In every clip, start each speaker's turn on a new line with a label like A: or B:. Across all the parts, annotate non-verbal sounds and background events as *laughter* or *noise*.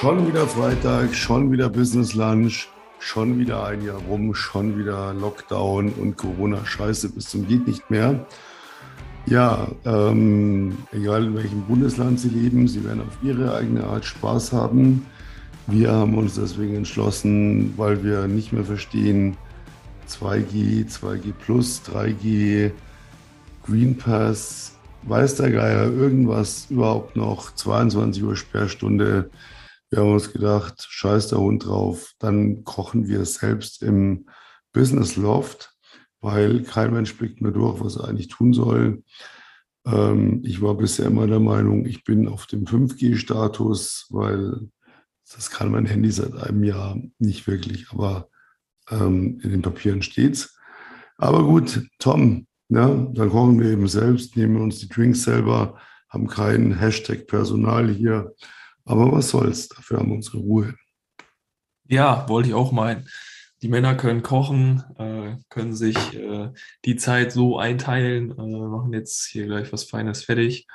A: Schon wieder Freitag, schon wieder Business Lunch, schon wieder ein Jahr rum, schon wieder Lockdown und Corona-Scheiße bis zum geht nicht mehr. Ja, ähm, egal in welchem Bundesland Sie leben, Sie werden auf Ihre eigene Art Spaß haben. Wir haben uns deswegen entschlossen, weil wir nicht mehr verstehen, 2G, 2G Plus, 3G, Green Pass, weiß der Geier, irgendwas überhaupt noch, 22 Uhr Sperrstunde. Wir haben uns gedacht, scheiß der Hund drauf, dann kochen wir selbst im Business Loft, weil kein Mensch blickt mir durch, was er eigentlich tun soll. Ähm, ich war bisher immer der Meinung, ich bin auf dem 5G-Status, weil das kann mein Handy seit einem Jahr nicht wirklich, aber ähm, in den Papieren steht's. Aber gut, Tom, ja, dann kochen wir eben selbst, nehmen uns die Drinks selber, haben keinen Hashtag Personal hier. Aber was soll's, dafür haben wir unsere Ruhe.
B: Ja, wollte ich auch meinen. Die Männer können kochen, äh, können sich äh, die Zeit so einteilen, äh, machen jetzt hier gleich was Feines fertig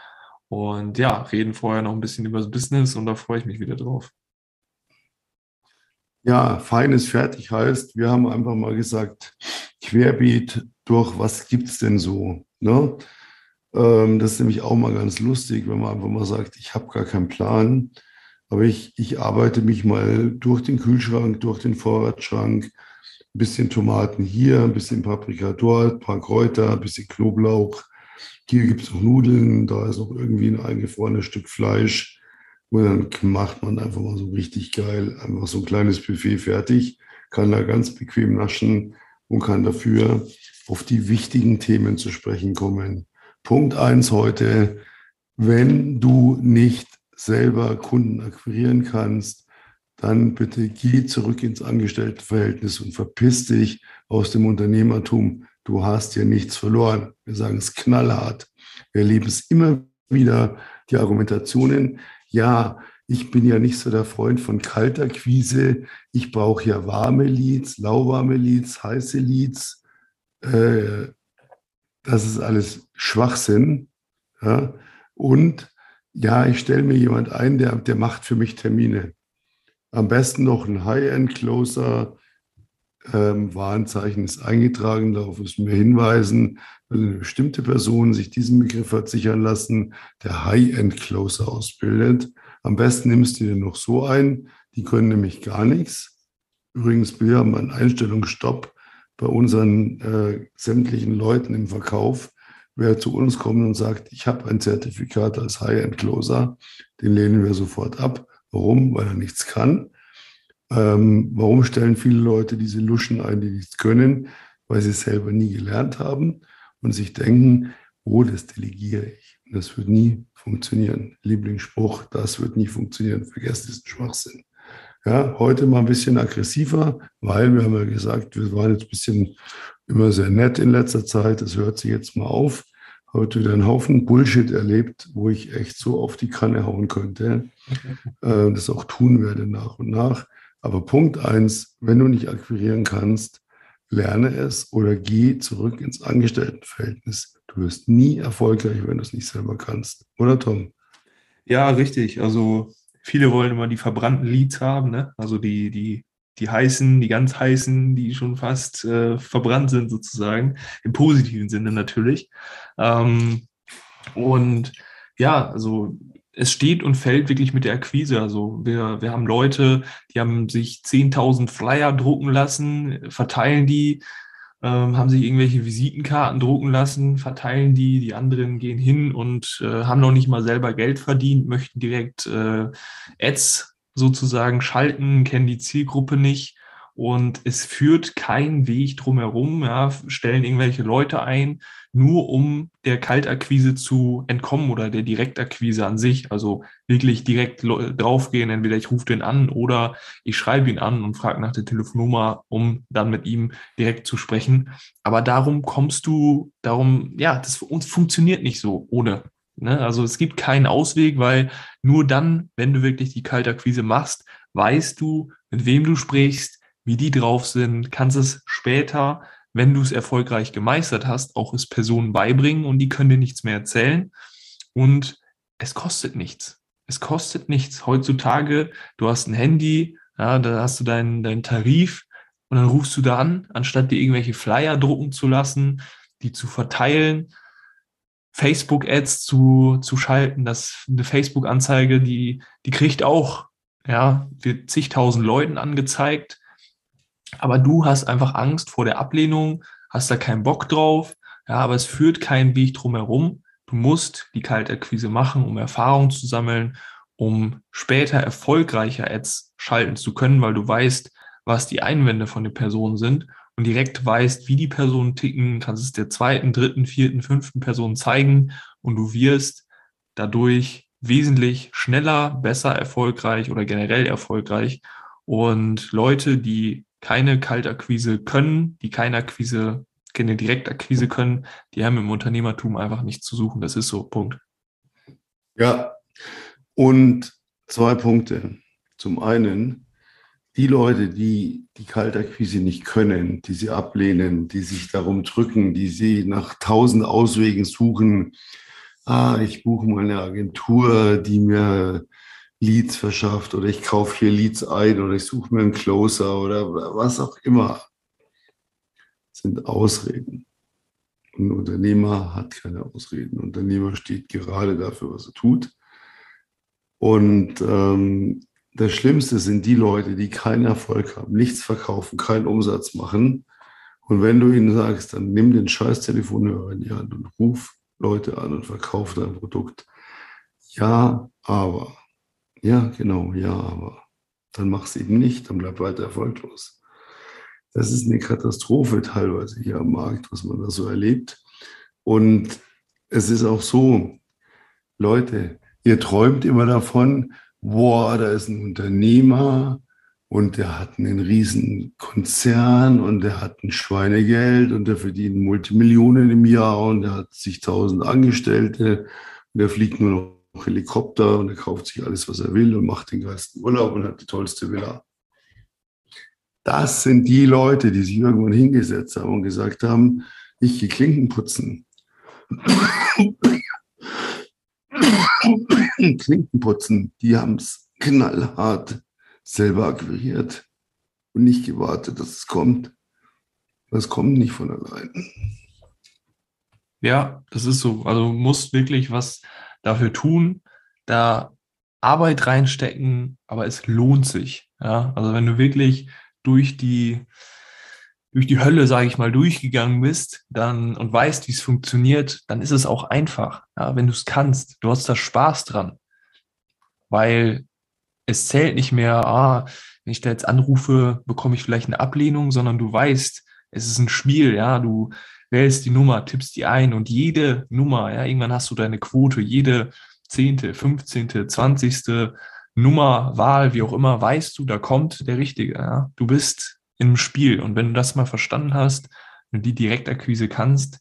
B: und ja, reden vorher noch ein bisschen über das Business und da freue ich mich wieder drauf.
A: Ja, feines fertig heißt, wir haben einfach mal gesagt, querbeet durch, was gibt es denn so? Ne? Ähm, das ist nämlich auch mal ganz lustig, wenn man einfach mal sagt, ich habe gar keinen Plan, aber ich, ich arbeite mich mal durch den Kühlschrank, durch den Vorratsschrank, ein bisschen Tomaten hier, ein bisschen Paprika dort, ein paar Kräuter, ein bisschen Knoblauch. Hier gibt es noch Nudeln, da ist noch irgendwie ein eingefrorenes Stück Fleisch. Und dann macht man einfach mal so richtig geil, einfach so ein kleines Buffet fertig, kann da ganz bequem naschen und kann dafür auf die wichtigen Themen zu sprechen kommen. Punkt eins heute, wenn du nicht selber Kunden akquirieren kannst, dann bitte geh zurück ins Angestelltenverhältnis und verpiss dich aus dem Unternehmertum. Du hast hier nichts verloren. Wir sagen es knallhart. Wir erleben es immer wieder, die Argumentationen. Ja, ich bin ja nicht so der Freund von kalter Quise. Ich brauche ja warme Leads, lauwarme Leads, heiße Leads. Äh, das ist alles Schwachsinn. Ja? Und ja, ich stelle mir jemand ein, der, der macht für mich Termine. Am besten noch ein High-End-Closer. Ähm, Warenzeichen ist eingetragen, darauf müssen wir hinweisen, weil eine bestimmte Person sich diesen Begriff hat sichern lassen, der High-End-Closer ausbildet. Am besten nimmst du dir noch so ein, die können nämlich gar nichts. Übrigens, wir haben einen Einstellungsstopp bei unseren äh, sämtlichen Leuten im Verkauf. Wer zu uns kommt und sagt, ich habe ein Zertifikat als High-End-Closer, den lehnen wir sofort ab. Warum? Weil er nichts kann. Ähm, warum stellen viele Leute diese Luschen ein, die nichts können? Weil sie es selber nie gelernt haben und sich denken, oh, das delegiere ich. Das wird nie funktionieren. Lieblingsspruch, das wird nie funktionieren. Vergesst diesen Schwachsinn. Ja, heute mal ein bisschen aggressiver, weil wir haben ja gesagt, wir waren jetzt ein bisschen immer sehr nett in letzter Zeit. Das hört sich jetzt mal auf. Heute wieder einen Haufen Bullshit erlebt, wo ich echt so auf die Kanne hauen könnte. äh, das auch tun werde nach und nach. Aber Punkt eins, wenn du nicht akquirieren kannst, lerne es oder geh zurück ins Angestelltenverhältnis. Du wirst nie erfolgreich, wenn du es nicht selber kannst. Oder Tom?
B: Ja, richtig. Also viele wollen immer die verbrannten Leads haben, ne? Also die, die, die heißen, die ganz heißen, die schon fast äh, verbrannt sind sozusagen. Im positiven Sinne natürlich. Ähm, und ja, also es steht und fällt wirklich mit der Akquise. Also wir, wir haben Leute, die haben sich 10.000 Flyer drucken lassen, verteilen die, ähm, haben sich irgendwelche Visitenkarten drucken lassen, verteilen die, die anderen gehen hin und äh, haben noch nicht mal selber Geld verdient, möchten direkt äh, Ads sozusagen schalten, kennen die Zielgruppe nicht und es führt kein Weg drumherum, ja, stellen irgendwelche Leute ein, nur um der Kaltakquise zu entkommen oder der Direktakquise an sich. Also wirklich direkt draufgehen, entweder ich rufe den an oder ich schreibe ihn an und frage nach der Telefonnummer, um dann mit ihm direkt zu sprechen. Aber darum kommst du, darum, ja, das funktioniert nicht so ohne. Ne? Also es gibt keinen Ausweg, weil nur dann, wenn du wirklich die Kaltakquise machst, weißt du, mit wem du sprichst, wie die drauf sind, kannst es später, wenn du es erfolgreich gemeistert hast, auch es Personen beibringen und die können dir nichts mehr erzählen und es kostet nichts. Es kostet nichts. Heutzutage, du hast ein Handy, ja, da hast du deinen, deinen Tarif und dann rufst du da an, anstatt dir irgendwelche Flyer drucken zu lassen, die zu verteilen, Facebook-Ads zu, zu schalten, dass eine Facebook-Anzeige, die, die kriegt auch, ja, wird zigtausend Leuten angezeigt. Aber du hast einfach Angst vor der Ablehnung, hast da keinen Bock drauf, ja, aber es führt keinen Weg drumherum. Du musst die Kaltakquise machen, um Erfahrung zu sammeln, um später erfolgreicher Ads schalten zu können, weil du weißt, was die Einwände von der Person sind und direkt weißt, wie die Personen ticken, kannst es der zweiten, dritten, vierten, fünften Person zeigen und du wirst dadurch wesentlich schneller, besser erfolgreich oder generell erfolgreich. Und Leute, die keine Kaltakquise können, die keine Akquise, keine Direktakquise können, die haben im Unternehmertum einfach nichts zu suchen. Das ist so, Punkt.
A: Ja, und zwei Punkte. Zum einen, die Leute, die die Kaltakquise nicht können, die sie ablehnen, die sich darum drücken, die sie nach tausend Auswegen suchen, ah, ich buche mal eine Agentur, die mir Leads verschafft oder ich kaufe hier Leads ein oder ich suche mir einen Closer oder was auch immer, sind Ausreden. Ein Unternehmer hat keine Ausreden. Ein Unternehmer steht gerade dafür, was er tut. Und ähm, das Schlimmste sind die Leute, die keinen Erfolg haben, nichts verkaufen, keinen Umsatz machen. Und wenn du ihnen sagst, dann nimm den scheiß Telefonhörer in die Hand und ruf Leute an und verkauf dein Produkt. Ja, aber. Ja, genau, ja, aber. Dann mach es eben nicht, dann bleib weiter erfolglos. Das ist eine Katastrophe teilweise hier am Markt, was man da so erlebt. Und es ist auch so, Leute, ihr träumt immer davon, boah, da ist ein Unternehmer und der hat einen riesen Konzern und der hat ein Schweinegeld und der verdient Multimillionen im Jahr und der hat zigtausend Angestellte und der fliegt nur noch Helikopter und er kauft sich alles, was er will und macht den geilsten Urlaub und hat die tollste Villa. Das sind die Leute, die sich irgendwann hingesetzt haben und gesagt haben, ich gehe Klinken putzen. *coughs* Klinken putzen, die haben es knallhart selber akquiriert und nicht gewartet, dass es kommt. Das kommt nicht von allein.
B: Ja, das ist so. Also du musst wirklich was dafür tun, da Arbeit reinstecken, aber es lohnt sich. Ja, also wenn du wirklich durch die durch die Hölle, sage ich mal, durchgegangen bist dann und weißt, wie es funktioniert, dann ist es auch einfach, ja, wenn du es kannst. Du hast da Spaß dran, weil es zählt nicht mehr, ah, wenn ich da jetzt anrufe, bekomme ich vielleicht eine Ablehnung, sondern du weißt, es ist ein Spiel, ja, du wählst die Nummer, tippst die ein und jede Nummer, ja, irgendwann hast du deine Quote, jede zehnte, fünfzehnte, zwanzigste Nummer, Wahl, wie auch immer, weißt du, da kommt der Richtige, ja. Du bist im Spiel. Und wenn du das mal verstanden hast, du die Direktakquise kannst,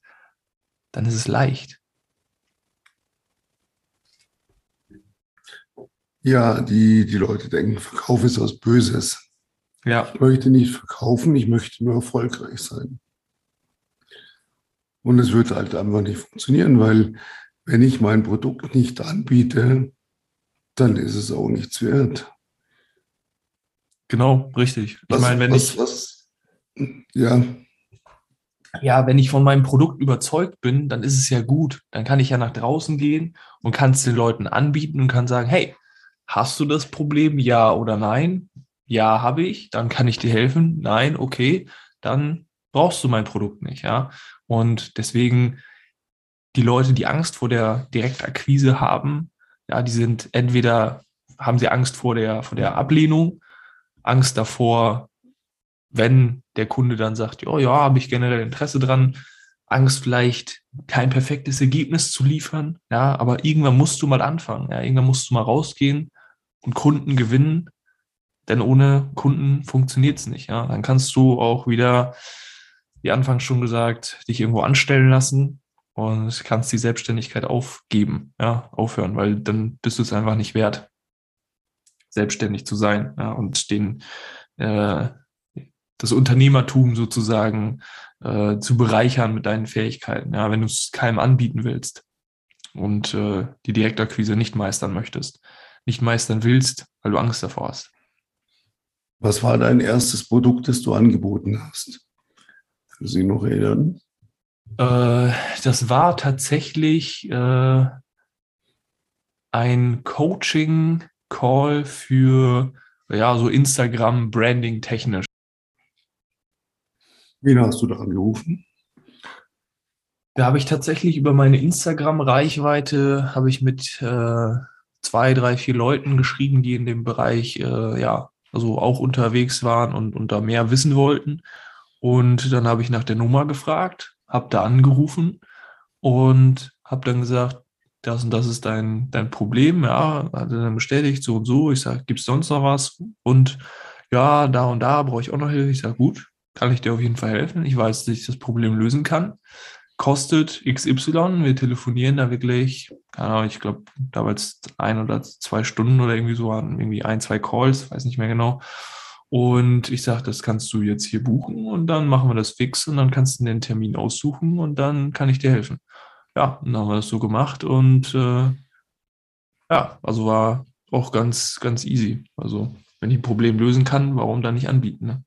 B: dann ist es leicht.
A: Ja, die, die Leute denken, Verkauf ist was Böses. Ja. Ich möchte nicht verkaufen, ich möchte nur erfolgreich sein. Und es wird halt einfach nicht funktionieren, weil wenn ich mein Produkt nicht anbiete, dann ist es auch nichts wert.
B: Genau, richtig.
A: Ich meine, wenn was, ich. Was? Ja.
B: Ja, wenn ich von meinem Produkt überzeugt bin, dann ist es ja gut. Dann kann ich ja nach draußen gehen und kann es den Leuten anbieten und kann sagen, hey, hast du das Problem? Ja oder nein? Ja, habe ich. Dann kann ich dir helfen. Nein, okay. Dann brauchst du mein Produkt nicht, ja. Und deswegen die Leute, die Angst vor der Direktakquise haben, ja, die sind entweder haben sie Angst vor der, vor der Ablehnung Angst davor, wenn der Kunde dann sagt, oh, ja, habe ich generell Interesse dran, Angst vielleicht kein perfektes Ergebnis zu liefern, ja, aber irgendwann musst du mal anfangen, ja, irgendwann musst du mal rausgehen und Kunden gewinnen, denn ohne Kunden funktioniert es nicht, ja, dann kannst du auch wieder, wie anfangs schon gesagt, dich irgendwo anstellen lassen und kannst die Selbstständigkeit aufgeben, ja, aufhören, weil dann bist du es einfach nicht wert selbstständig zu sein ja, und den, äh, das Unternehmertum sozusagen äh, zu bereichern mit deinen Fähigkeiten, ja, wenn du es keinem anbieten willst und äh, die Direktakquise nicht meistern möchtest. nicht meistern willst, weil du Angst davor hast.
A: Was war dein erstes Produkt, das du angeboten hast? Können Sie noch erinnern?
B: Äh, das war tatsächlich äh, ein Coaching-Call für ja, so Instagram-Branding technisch.
A: Wen hast du da angerufen?
B: Da habe ich tatsächlich über meine Instagram-Reichweite habe ich mit äh, zwei, drei, vier Leuten geschrieben, die in dem Bereich äh, ja also auch unterwegs waren und, und da mehr wissen wollten. Und dann habe ich nach der Nummer gefragt, habe da angerufen und habe dann gesagt, das und das ist dein, dein Problem, ja, hat er dann bestätigt, so und so. Ich sage, gibt es sonst noch was? Und ja, da und da brauche ich auch noch Hilfe. Ich sage, gut, kann ich dir auf jeden Fall helfen. Ich weiß, dass ich das Problem lösen kann. Kostet XY. Wir telefonieren da wirklich, Ahnung, ich glaube, damals ein oder zwei Stunden oder irgendwie so, waren irgendwie ein, zwei Calls, weiß nicht mehr genau. Und ich sage, das kannst du jetzt hier buchen und dann machen wir das fix und dann kannst du den Termin aussuchen und dann kann ich dir helfen. Ja, dann haben wir das so gemacht und äh, ja, also war auch ganz, ganz easy. Also wenn ich ein Problem lösen kann, warum dann nicht anbieten? Ne?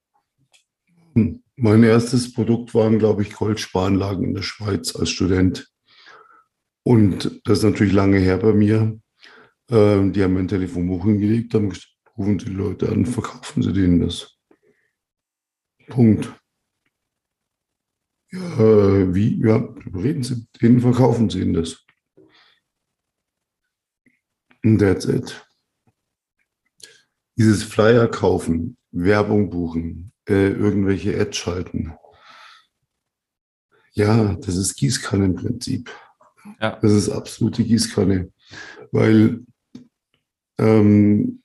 A: Hm. Mein erstes Produkt waren, glaube ich, Goldsparanlagen in der Schweiz als Student. Und das ist natürlich lange her bei mir. Ähm, die haben mein Telefonbuch hingelegt, haben rufen Sie Leute an, verkaufen Sie denen das. Punkt. Ja, wie? Ja, reden Sie denen, verkaufen Sie ihnen das. And that's it. Dieses Flyer kaufen, Werbung buchen, äh, irgendwelche Ads schalten. Ja, das ist Gießkanne im Prinzip. Ja. Das ist absolute Gießkanne, weil ähm,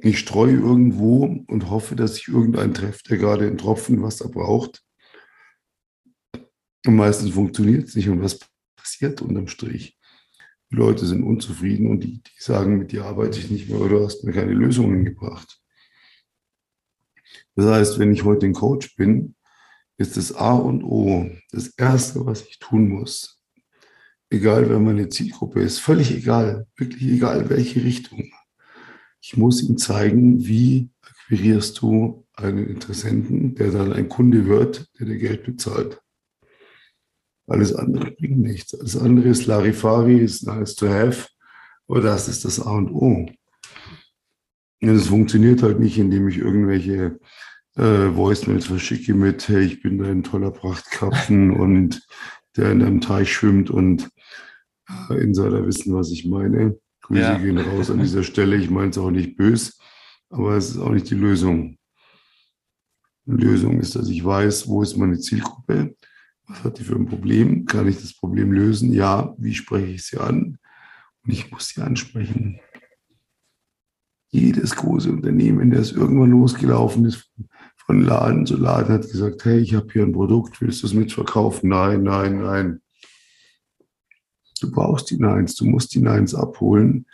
A: ich streue irgendwo und hoffe, dass ich irgendeinen treffe, der gerade einen Tropfen Wasser braucht. Und meistens funktioniert es nicht. Und was passiert unterm Strich? Die Leute sind unzufrieden und die, die sagen, mit dir arbeite ich nicht mehr oder du hast mir keine Lösungen gebracht. Das heißt, wenn ich heute ein Coach bin, ist das A und O, das Erste, was ich tun muss, egal wer meine Zielgruppe ist, völlig egal, wirklich egal, welche Richtung. Ich muss ihm zeigen, wie akquirierst du einen Interessenten, der dann ein Kunde wird, der dir Geld bezahlt. Alles andere bringt nichts. Alles andere ist Larifari, ist nice to have, aber das ist das A und O. Und es funktioniert halt nicht, indem ich irgendwelche äh, Voicemails verschicke mit, hey, ich bin dein toller Prachtkarpfen *laughs* und der in einem Teich schwimmt und äh, Insider wissen, was ich meine. Grüße ja. gehen raus an dieser Stelle. Ich meine es auch nicht bös, aber es ist auch nicht die Lösung. Die Lösung ist, dass ich weiß, wo ist meine Zielgruppe, was hat die für ein Problem, kann ich das Problem lösen? Ja, wie spreche ich sie an? Und ich muss sie ansprechen. Jedes große Unternehmen, das irgendwann losgelaufen ist, von Laden zu Laden, hat gesagt, hey, ich habe hier ein Produkt, willst du es mitverkaufen? Nein, nein, nein. Du brauchst die Neins, du musst die Neins abholen,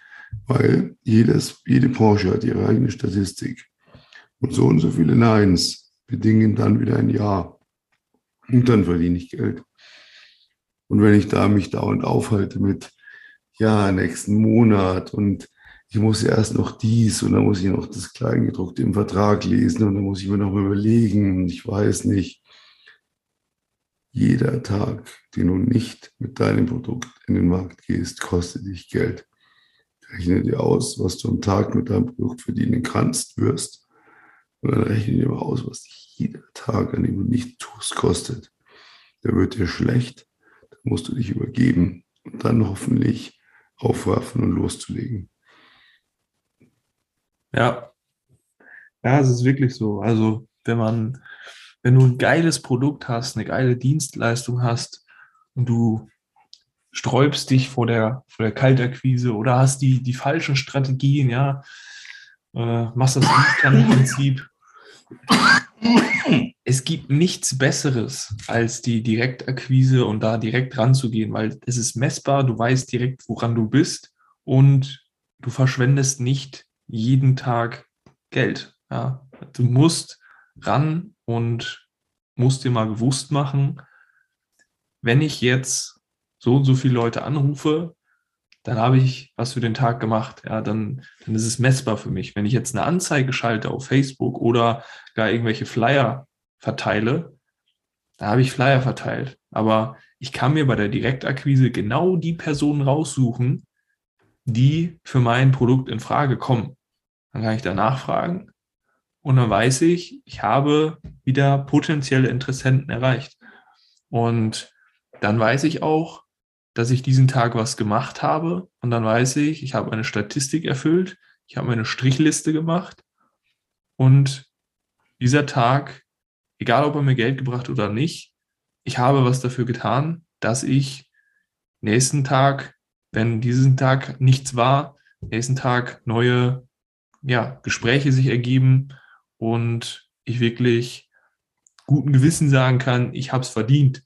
A: weil jedes, jede Branche hat ihre eigene Statistik. Und so und so viele Neins bedingen dann wieder ein Ja. Und dann verdiene ich Geld. Und wenn ich da mich dauernd aufhalte mit, ja, nächsten Monat und ich muss erst noch dies und dann muss ich noch das Kleingedruckte im Vertrag lesen und dann muss ich mir noch überlegen und ich weiß nicht, jeder Tag, den du nicht mit deinem Produkt in den Markt gehst, kostet dich Geld. Rechne dir aus, was du am Tag mit deinem Produkt verdienen kannst, wirst. Und dann rechne dir mal aus, was dich jeder Tag, an dem du nicht tust, kostet. Der wird dir schlecht, dann musst du dich übergeben und dann hoffentlich aufwerfen und loszulegen.
B: Ja. Ja, es ist wirklich so. Also, wenn man wenn du ein geiles Produkt hast, eine geile Dienstleistung hast und du sträubst dich vor der, vor der Kaltakquise oder hast die, die falschen Strategien, ja, äh, machst das Prinzip. Es gibt nichts Besseres als die Direktakquise und da direkt ranzugehen, weil es ist messbar, du weißt direkt, woran du bist und du verschwendest nicht jeden Tag Geld. Ja. Du musst ran und musst dir mal bewusst machen, wenn ich jetzt so und so viele Leute anrufe, dann habe ich was für den Tag gemacht. Ja, dann, dann ist es messbar für mich. Wenn ich jetzt eine Anzeige schalte auf Facebook oder gar irgendwelche Flyer verteile, da habe ich Flyer verteilt. Aber ich kann mir bei der Direktakquise genau die Personen raussuchen, die für mein Produkt in Frage kommen. Dann kann ich da nachfragen und dann weiß ich, ich habe wieder potenzielle Interessenten erreicht. Und dann weiß ich auch, dass ich diesen Tag was gemacht habe. Und dann weiß ich, ich habe eine Statistik erfüllt, ich habe meine Strichliste gemacht. Und dieser Tag, egal ob er mir Geld gebracht oder nicht, ich habe was dafür getan, dass ich nächsten Tag, wenn diesen Tag nichts war, nächsten Tag neue ja, Gespräche sich ergeben und ich wirklich guten Gewissen sagen kann, ich habe es verdient,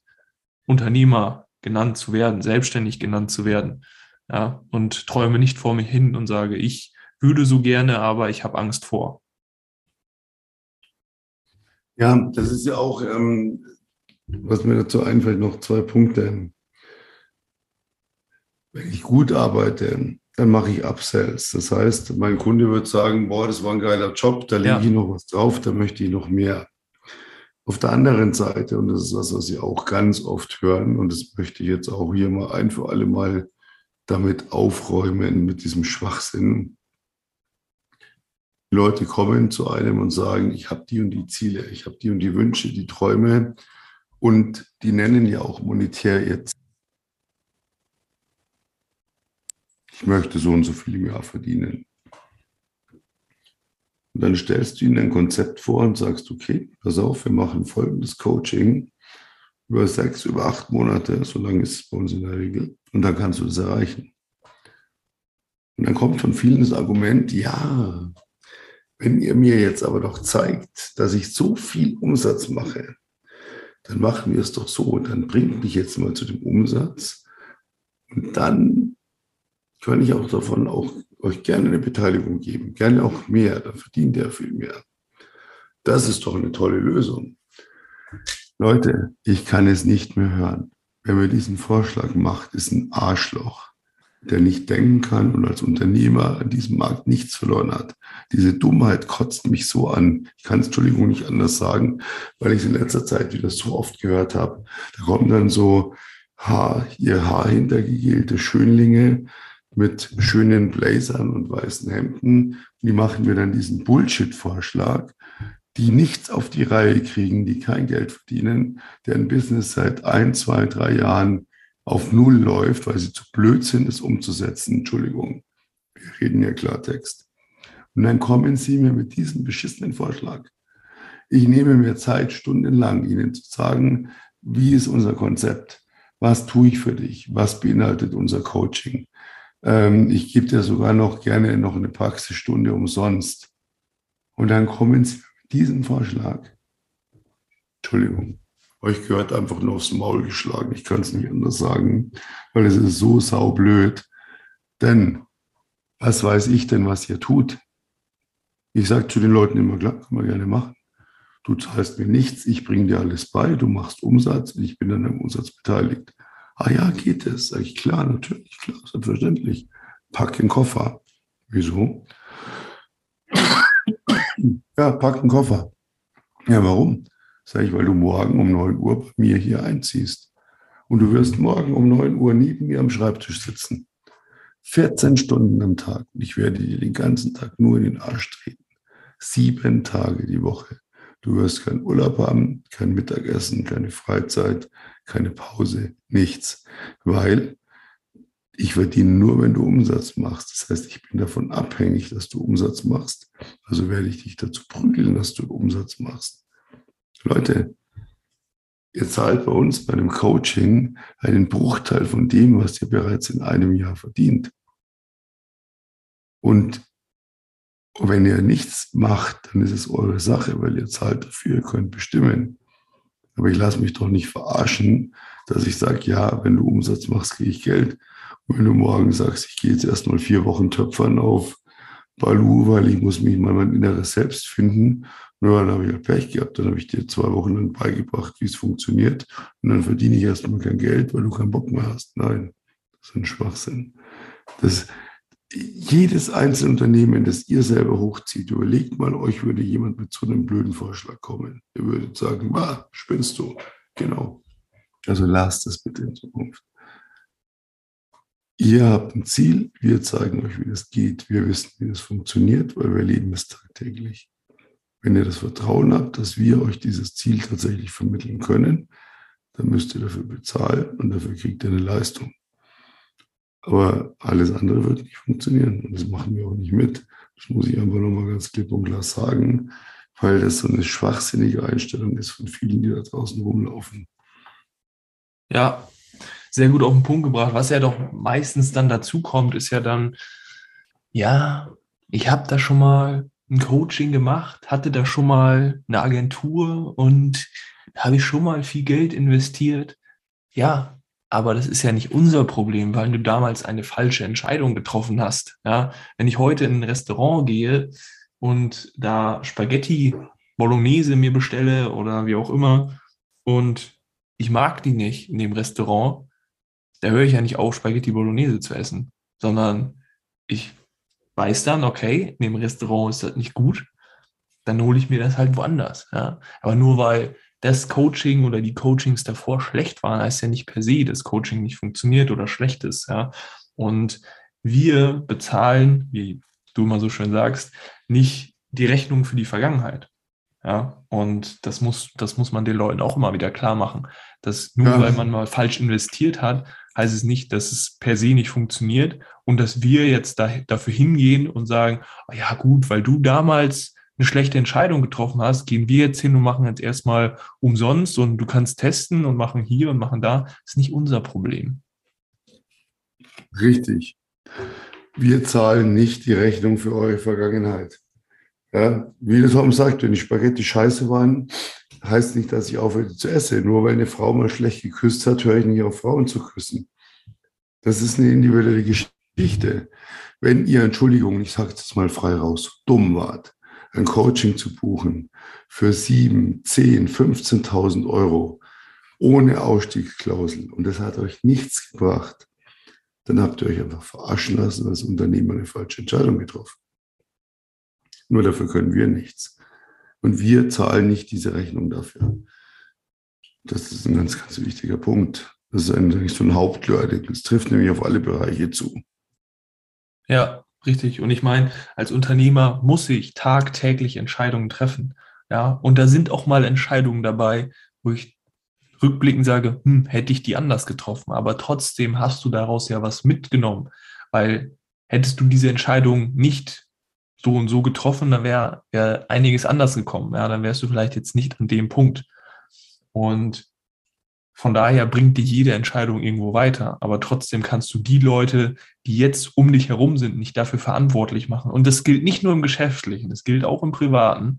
B: Unternehmer genannt zu werden, selbstständig genannt zu werden. Ja, und träume nicht vor mir hin und sage, ich würde so gerne, aber ich habe Angst vor.
A: Ja, das ist ja auch, ähm, was mir dazu einfällt, noch zwei Punkte. Wenn ich gut arbeite, dann mache ich Upsells. Das heißt, mein Kunde wird sagen, boah, das war ein geiler Job, da lege ja. ich noch was drauf, da möchte ich noch mehr. Auf der anderen Seite, und das ist was, was Sie auch ganz oft hören, und das möchte ich jetzt auch hier mal ein für alle Mal damit aufräumen, mit diesem Schwachsinn. Die Leute kommen zu einem und sagen, ich habe die und die Ziele, ich habe die und die Wünsche, die Träume, und die nennen ja auch monetär jetzt. Ich möchte so und so viel im Jahr verdienen. Und dann stellst du ihnen ein Konzept vor und sagst, okay, pass auf, wir machen folgendes Coaching über sechs, über acht Monate, so lange ist es bei uns in der Regel, und dann kannst du das erreichen. Und dann kommt von vielen das Argument, ja, wenn ihr mir jetzt aber doch zeigt, dass ich so viel Umsatz mache, dann machen wir es doch so, dann bringt mich jetzt mal zu dem Umsatz und dann kann ich auch davon auch euch gerne eine Beteiligung geben, gerne auch mehr, dann verdient er viel mehr. Das ist doch eine tolle Lösung. Leute, ich kann es nicht mehr hören. Wer mir diesen Vorschlag macht, ist ein Arschloch, der nicht denken kann und als Unternehmer an diesem Markt nichts verloren hat. Diese Dummheit kotzt mich so an. Ich kann es, Entschuldigung, nicht anders sagen, weil ich es in letzter Zeit wieder so oft gehört habe. Da kommen dann so Haar, ihr Haar hintergegelte Schönlinge, mit schönen Blazern und weißen Hemden. Die machen mir dann diesen Bullshit-Vorschlag, die nichts auf die Reihe kriegen, die kein Geld verdienen, deren Business seit ein, zwei, drei Jahren auf Null läuft, weil sie zu blöd sind, es umzusetzen. Entschuldigung, wir reden ja Klartext. Und dann kommen sie mir mit diesem beschissenen Vorschlag. Ich nehme mir Zeit, stundenlang Ihnen zu sagen, wie ist unser Konzept? Was tue ich für dich? Was beinhaltet unser Coaching? Ähm, ich gebe dir sogar noch gerne noch eine Praxisstunde umsonst. Und dann kommen Sie mit diesem Vorschlag. Entschuldigung, euch gehört einfach nur aufs Maul geschlagen. Ich kann es nicht anders sagen, weil es ist so saublöd. Denn was weiß ich denn, was ihr tut? Ich sage zu den Leuten immer, klar, kann man gerne machen. Du zahlst mir nichts, ich bringe dir alles bei, du machst Umsatz und ich bin an deinem Umsatz beteiligt. Ah ja, geht es? Sag ich, klar, natürlich, klar, selbstverständlich. Pack den Koffer. Wieso? Ja, pack den Koffer. Ja, warum? Sag ich, weil du morgen um 9 Uhr bei mir hier einziehst. Und du wirst morgen um 9 Uhr neben mir am Schreibtisch sitzen. 14 Stunden am Tag. Und ich werde dir den ganzen Tag nur in den Arsch treten. Sieben Tage die Woche. Du wirst keinen Urlaub haben, kein Mittagessen, keine Freizeit, keine Pause, nichts. Weil ich verdiene nur, wenn du Umsatz machst. Das heißt, ich bin davon abhängig, dass du Umsatz machst. Also werde ich dich dazu prügeln, dass du Umsatz machst. Leute, ihr zahlt bei uns bei einem Coaching einen Bruchteil von dem, was ihr bereits in einem Jahr verdient. Und wenn ihr nichts macht, dann ist es eure Sache, weil ihr zahlt dafür, ihr könnt bestimmen. Aber ich lasse mich doch nicht verarschen, dass ich sage, ja, wenn du Umsatz machst, kriege ich Geld. Und wenn du morgen sagst, ich gehe jetzt erstmal vier Wochen töpfern auf Balu, weil ich muss mich mal mein inneres Selbst finden, nur dann habe ich ja Pech gehabt. Dann habe ich dir zwei Wochen lang beigebracht, wie es funktioniert. Und dann verdiene ich erstmal kein Geld, weil du keinen Bock mehr hast. Nein, das ist ein Schwachsinn. Das, jedes einzelne Unternehmen, das ihr selber hochzieht, überlegt mal, euch würde jemand mit so einem blöden Vorschlag kommen. Ihr würdet sagen, ah, spinnst du. Genau. Also lasst das bitte in Zukunft. Ihr habt ein Ziel, wir zeigen euch, wie das geht. Wir wissen, wie das funktioniert, weil wir leben es tagtäglich. Wenn ihr das Vertrauen habt, dass wir euch dieses Ziel tatsächlich vermitteln können, dann müsst ihr dafür bezahlen und dafür kriegt ihr eine Leistung. Aber alles andere wird nicht funktionieren und das machen wir auch nicht mit. Das muss ich einfach nochmal ganz klipp und klar sagen, weil das so eine schwachsinnige Einstellung ist von vielen, die da draußen rumlaufen.
B: Ja, sehr gut auf den Punkt gebracht. Was ja doch meistens dann dazu kommt, ist ja dann, ja, ich habe da schon mal ein Coaching gemacht, hatte da schon mal eine Agentur und habe ich schon mal viel Geld investiert. Ja, aber das ist ja nicht unser Problem, weil du damals eine falsche Entscheidung getroffen hast. Ja, wenn ich heute in ein Restaurant gehe und da Spaghetti Bolognese mir bestelle oder wie auch immer und ich mag die nicht in dem Restaurant, da höre ich ja nicht auf, Spaghetti Bolognese zu essen, sondern ich weiß dann, okay, in dem Restaurant ist das nicht gut, dann hole ich mir das halt woanders. Ja? Aber nur weil das Coaching oder die Coachings davor schlecht waren, heißt ja nicht per se, dass Coaching nicht funktioniert oder schlecht ist. Ja? Und wir bezahlen, wie du immer so schön sagst, nicht die Rechnung für die Vergangenheit. Ja, und das muss, das muss man den Leuten auch immer wieder klar machen, dass nur ja. weil man mal falsch investiert hat, heißt es nicht, dass es per se nicht funktioniert und dass wir jetzt da, dafür hingehen und sagen, oh ja gut, weil du damals eine schlechte Entscheidung getroffen hast, gehen wir jetzt hin und machen jetzt erstmal umsonst und du kannst testen und machen hier und machen da. Ist nicht unser Problem.
A: Richtig. Wir zahlen nicht die Rechnung für eure Vergangenheit. Ja, wie das Tom sagt, wenn die Spaghetti scheiße waren, heißt nicht, dass ich aufhöre zu essen. Nur weil eine Frau mal schlecht geküsst hat, höre ich nicht auf, Frauen zu küssen. Das ist eine individuelle Geschichte. Wenn ihr, Entschuldigung, ich sage es mal frei raus, dumm wart, ein Coaching zu buchen für 7, 10, 15.000 Euro ohne Ausstiegsklausel und das hat euch nichts gebracht, dann habt ihr euch einfach verarschen lassen als Unternehmer eine falsche Entscheidung getroffen. Nur dafür können wir nichts. Und wir zahlen nicht diese Rechnung dafür. Das ist ein ganz, ganz wichtiger Punkt. Das ist eigentlich so ein Hauptlearning. Das trifft nämlich auf alle Bereiche zu.
B: Ja, richtig. Und ich meine, als Unternehmer muss ich tagtäglich Entscheidungen treffen. Ja, und da sind auch mal Entscheidungen dabei, wo ich rückblickend sage, hm, hätte ich die anders getroffen. Aber trotzdem hast du daraus ja was mitgenommen, weil hättest du diese Entscheidung nicht so und so getroffen, dann wäre wär einiges anders gekommen. Ja, dann wärst du vielleicht jetzt nicht an dem Punkt. Und von daher bringt dich jede Entscheidung irgendwo weiter. Aber trotzdem kannst du die Leute, die jetzt um dich herum sind, nicht dafür verantwortlich machen. Und das gilt nicht nur im Geschäftlichen, das gilt auch im Privaten,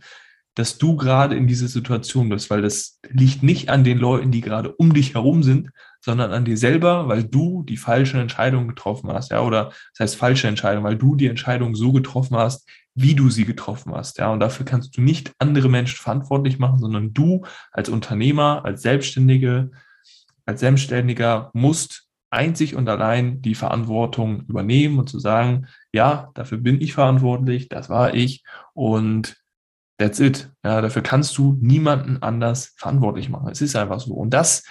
B: dass du gerade in dieser Situation bist, weil das liegt nicht an den Leuten, die gerade um dich herum sind, sondern an dir selber, weil du die falsche Entscheidung getroffen hast, ja, oder das heißt falsche Entscheidung, weil du die Entscheidung so getroffen hast, wie du sie getroffen hast, ja, und dafür kannst du nicht andere Menschen verantwortlich machen, sondern du als Unternehmer, als Selbstständige, als Selbstständiger musst einzig und allein die Verantwortung übernehmen und zu sagen, ja, dafür bin ich verantwortlich, das war ich und that's it. Ja, dafür kannst du niemanden anders verantwortlich machen. Es ist einfach so. Und das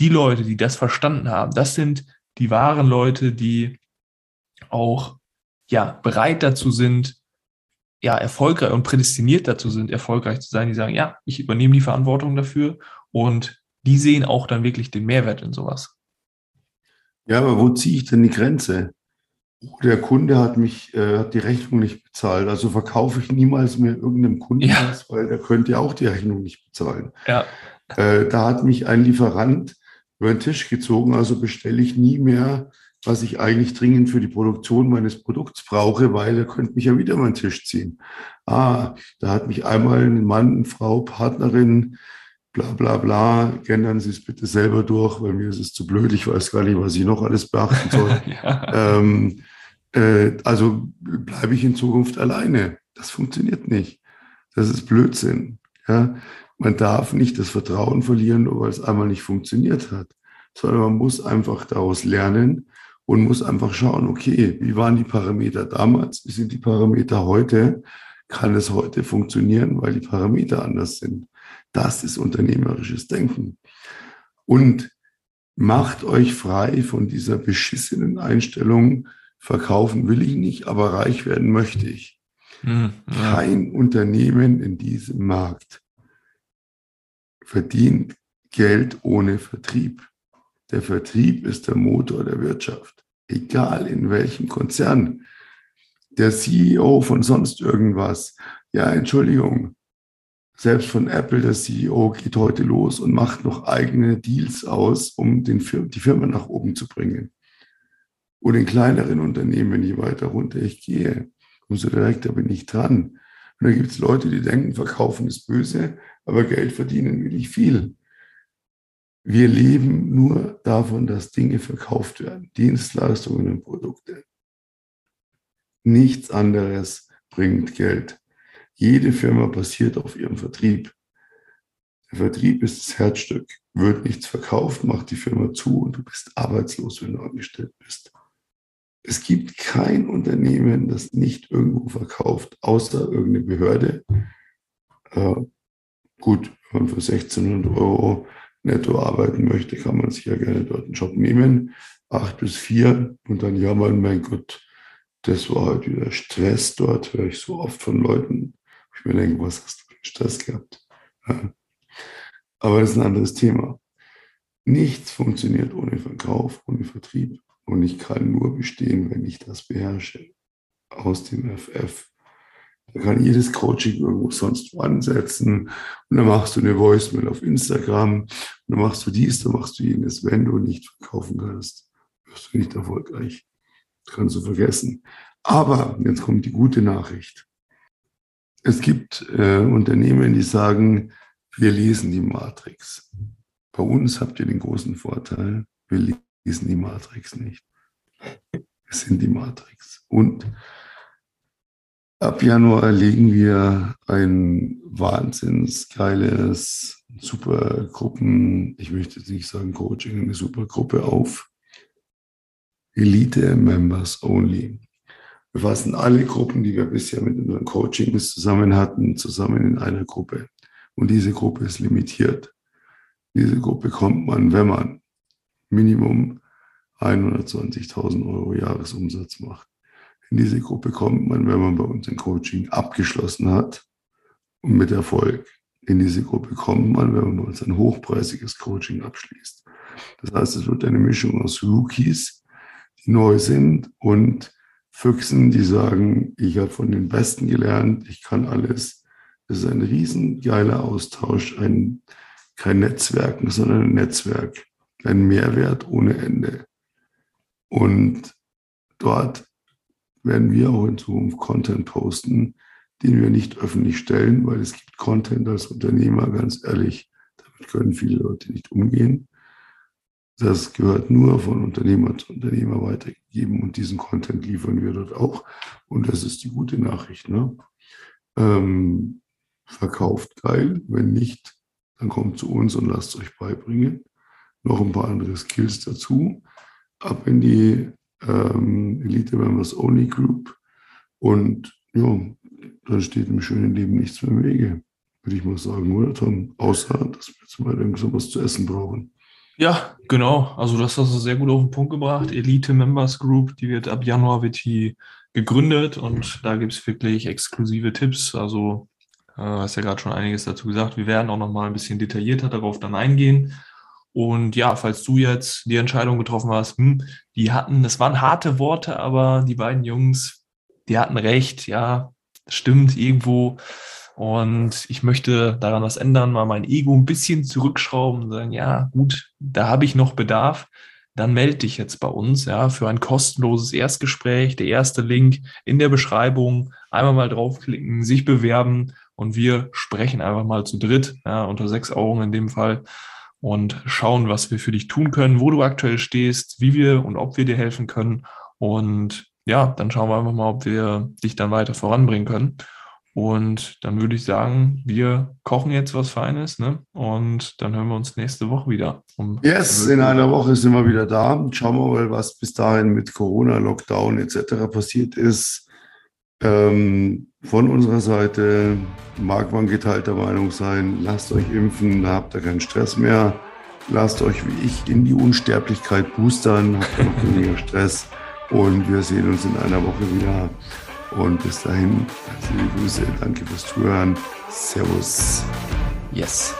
B: die Leute, die das verstanden haben, das sind die wahren Leute, die auch ja bereit dazu sind, ja erfolgreich und prädestiniert dazu sind, erfolgreich zu sein. Die sagen, ja, ich übernehme die Verantwortung dafür und die sehen auch dann wirklich den Mehrwert in sowas.
A: Ja, aber wo ziehe ich denn die Grenze? Der Kunde hat mich, äh, hat die Rechnung nicht bezahlt. Also verkaufe ich niemals mehr irgendeinem Kunden ja. was, weil der könnte ja auch die Rechnung nicht bezahlen. Ja. Äh, da hat mich ein Lieferant über den Tisch gezogen. Also bestelle ich nie mehr, was ich eigentlich dringend für die Produktion meines Produkts brauche, weil er könnte mich ja wieder über den Tisch ziehen. Ah, da hat mich einmal ein Mann, eine Frau, Partnerin, bla bla bla, gendern Sie es bitte selber durch, weil mir ist es zu blöd, ich weiß gar nicht, was ich noch alles beachten soll. *laughs* ja. ähm, äh, also bleibe ich in Zukunft alleine. Das funktioniert nicht. Das ist Blödsinn. Ja? Man darf nicht das Vertrauen verlieren, nur weil es einmal nicht funktioniert hat, sondern man muss einfach daraus lernen und muss einfach schauen, okay, wie waren die Parameter damals, wie sind die Parameter heute, kann es heute funktionieren, weil die Parameter anders sind. Das ist unternehmerisches Denken. Und macht euch frei von dieser beschissenen Einstellung, verkaufen will ich nicht, aber reich werden möchte ich. Mhm, ja. Kein Unternehmen in diesem Markt verdient Geld ohne Vertrieb. Der Vertrieb ist der Motor der Wirtschaft, egal in welchem Konzern. Der CEO von sonst irgendwas, ja, Entschuldigung, selbst von Apple, der CEO geht heute los und macht noch eigene Deals aus, um den Fir die Firma nach oben zu bringen. Und in kleineren Unternehmen, je weiter runter ich gehe, umso direkter bin ich dran. Und da gibt es Leute, die denken, verkaufen ist böse, aber Geld verdienen will ich viel. Wir leben nur davon, dass Dinge verkauft werden, Dienstleistungen und Produkte. Nichts anderes bringt Geld. Jede Firma basiert auf ihrem Vertrieb. Der Vertrieb ist das Herzstück. Wird nichts verkauft, macht die Firma zu und du bist arbeitslos, wenn du angestellt bist. Es gibt kein Unternehmen, das nicht irgendwo verkauft, außer irgendeine Behörde. Äh, gut, wenn man für 1600 Euro netto arbeiten möchte, kann man sich ja gerne dort einen Job nehmen. Acht bis vier und dann jammern, mein Gott, das war halt wieder Stress dort, höre ich so oft von Leuten. Ich mir denke, was hast du für Stress gehabt? Aber das ist ein anderes Thema. Nichts funktioniert ohne Verkauf, ohne Vertrieb. Und ich kann nur bestehen, wenn ich das beherrsche. Aus dem FF. Da kann jedes Coaching irgendwo sonst ansetzen. Und dann machst du eine Voicemail auf Instagram. Und dann machst du dies, dann machst du jenes. Wenn du nicht verkaufen kannst, wirst du nicht erfolgreich. Das kannst du vergessen. Aber jetzt kommt die gute Nachricht. Es gibt äh, Unternehmen, die sagen, wir lesen die Matrix. Bei uns habt ihr den großen Vorteil, wir lesen die Matrix nicht. Wir sind die Matrix. Und ab Januar legen wir ein wahnsinns geiles Supergruppen, ich möchte jetzt nicht sagen Coaching, eine Supergruppe auf. Elite Members Only. Wir fassen alle Gruppen, die wir bisher mit unseren Coachings zusammen hatten, zusammen in einer Gruppe. Und diese Gruppe ist limitiert. Diese Gruppe kommt man, wenn man Minimum 120.000 Euro Jahresumsatz macht. In diese Gruppe kommt man, wenn man bei uns ein Coaching abgeschlossen hat und mit Erfolg. In diese Gruppe kommt man, wenn man bei uns ein hochpreisiges Coaching abschließt. Das heißt, es wird eine Mischung aus Rookies, die neu sind und Füchsen, die sagen, ich habe von den Besten gelernt, ich kann alles. Das ist ein riesengeiler Austausch, ein, kein Netzwerken, sondern ein Netzwerk, ein Mehrwert ohne Ende. Und dort werden wir auch in Zukunft Content posten, den wir nicht öffentlich stellen, weil es gibt Content als Unternehmer, ganz ehrlich, damit können viele Leute nicht umgehen. Das gehört nur von Unternehmer zu Unternehmer weitergegeben und diesen Content liefern wir dort auch. Und das ist die gute Nachricht. Ne? Ähm, verkauft geil, wenn nicht, dann kommt zu uns und lasst euch beibringen. Noch ein paar andere Skills dazu. Ab in die ähm, Elite Members Only Group und ja, dann steht im schönen Leben nichts mehr im Wege, würde ich mal sagen, oder Tom? Außer, dass wir jetzt mal irgendwas zu essen brauchen.
B: Ja, genau. Also das hast du sehr gut auf den Punkt gebracht. Elite Members Group, die wird ab Januar wird die gegründet und da gibt es wirklich exklusive Tipps. Also äh, hast ja gerade schon einiges dazu gesagt. Wir werden auch noch mal ein bisschen detaillierter darauf dann eingehen. Und ja, falls du jetzt die Entscheidung getroffen hast, hm, die hatten, das waren harte Worte, aber die beiden Jungs, die hatten recht, ja, stimmt irgendwo. Und ich möchte daran was ändern, mal mein Ego ein bisschen zurückschrauben und sagen, ja, gut, da habe ich noch Bedarf. Dann melde dich jetzt bei uns, ja, für ein kostenloses Erstgespräch. Der erste Link in der Beschreibung. Einmal mal draufklicken, sich bewerben und wir sprechen einfach mal zu dritt, ja, unter sechs Augen in dem Fall und schauen, was wir für dich tun können, wo du aktuell stehst, wie wir und ob wir dir helfen können. Und ja, dann schauen wir einfach mal, ob wir dich dann weiter voranbringen können. Und dann würde ich sagen, wir kochen jetzt was Feines ne? und dann hören wir uns nächste Woche wieder.
A: Um yes, in einer Woche sind wir wieder da. Schauen wir mal, was bis dahin mit Corona, Lockdown etc. passiert ist. Ähm, von unserer Seite mag man geteilter Meinung sein, lasst euch impfen, da habt ihr keinen Stress mehr. Lasst euch wie ich in die Unsterblichkeit boostern, habt ihr noch weniger Stress. Und wir sehen uns in einer Woche wieder. Und bis dahin, liebe Grüße, danke fürs Zuhören. Servus.
B: Yes.